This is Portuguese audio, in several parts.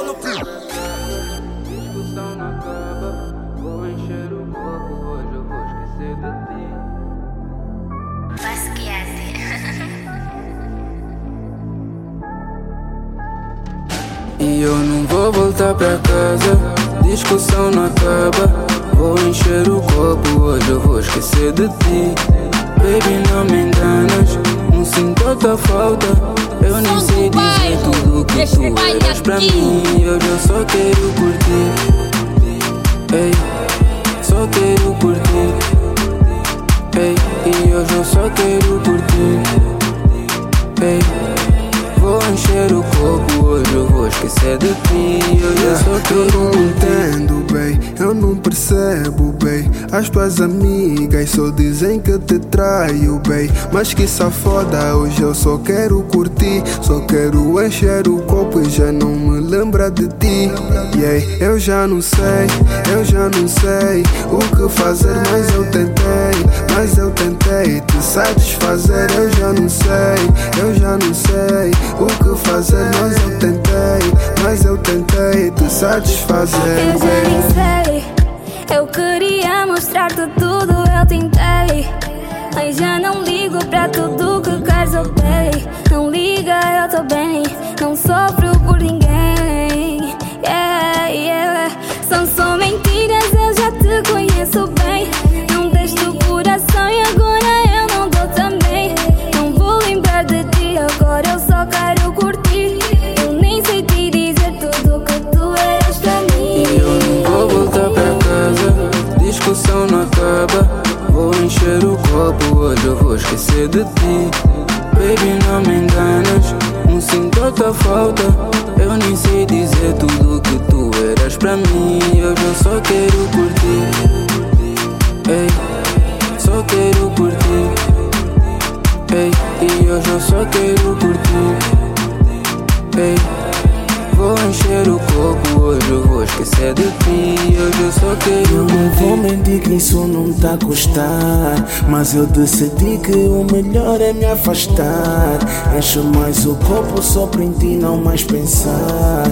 Tá no. Discussão não acaba, vou encher o copo, hoje eu vou esquecer de ti. Faz que é, E eu não vou voltar pra casa, discussão não acaba. Vou encher o copo, hoje eu vou esquecer de ti. Baby, não me enganas, não sinto tua falta. Eu nem sei dizer pra mim. Hoje eu só quero curtir. Ei, só quero curtir. Ei, e hoje eu só quero curtir. Esquecer de ti eu só quero Eu não entendo, bem, eu não percebo, bem. As tuas amigas só dizem que te traio, bem. Mas que safoda, hoje eu só quero curtir. Só quero encher o copo e já não me lembra de ti. Yeah. Eu já não sei, eu já não sei O que fazer, mas eu tentei Mas eu tentei te satisfazer. Eu já não sei, eu já não sei o que fazer, mas eu tentei, mas eu tentei te satisfazer. Eu já nem sei, eu queria mostrar-te tudo, eu tentei. Mas já não ligo pra tudo que queres, ok? Não liga, eu tô bem, eu vou esquecer de ti. Baby, não me enganas, não sinto outra falta. Eu nem sei dizer tudo que tu eras pra mim. Hoje eu só quero curtir. Ei, só quero curtir. Ei, e hoje eu só quero curtir. Ei, vou encher o copo, hoje eu vou esquecer de ti. Hoje eu só quero Eu não vou mentir que isso não tá a custar Mas eu decidi que o melhor é me afastar. Encho mais o copo só pra em ti não mais pensar.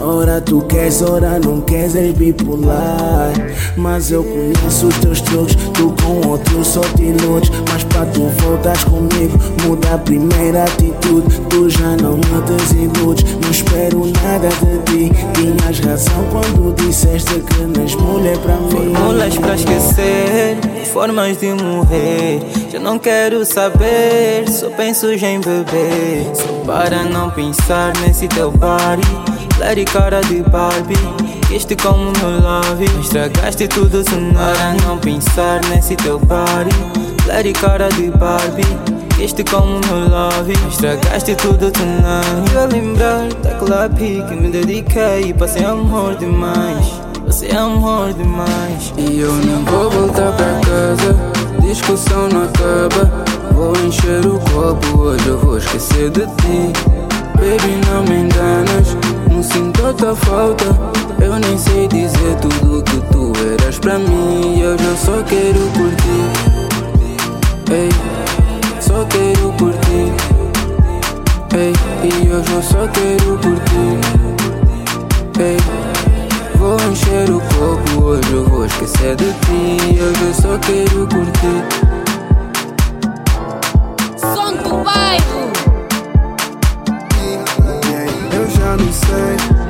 Ora tu queres, ora não queres, és bipolar. Mas eu conheço os teus truques Tu com outro só te iludes Mas pra tu voltares comigo Muda a primeira atitude Tu já não me desiludes Não espero nada de ti Tinhas razão quando disseste que nas mulher pra mim Fórmulas pra esquecer, formas de morrer. Já não quero saber, só penso em beber. Só para não pensar nesse teu body. Lady cara de Barbie, este como meu love. Estragaste tudo. Para não pensar nesse teu body. Lady cara de Barbie. Este como meu love Estragaste tudo Eu a lembrar daquela pique Me dediquei passei amor demais Passei amor demais E eu não vou voltar pra casa, discussão não acaba. Vou encher o copo, hoje eu vou esquecer de ti. Baby, não me enganas, não sinto outra falta. Eu nem sei dizer tudo que tu eras pra mim. Eu só quero curtir. Ei, só quero curtir. Ei, e hoje eu só quero curtir. Ei, vou encher o copo, hoje eu vou esquecer de ti. Hoje eu só quero curtir. Som do bairro. trying to say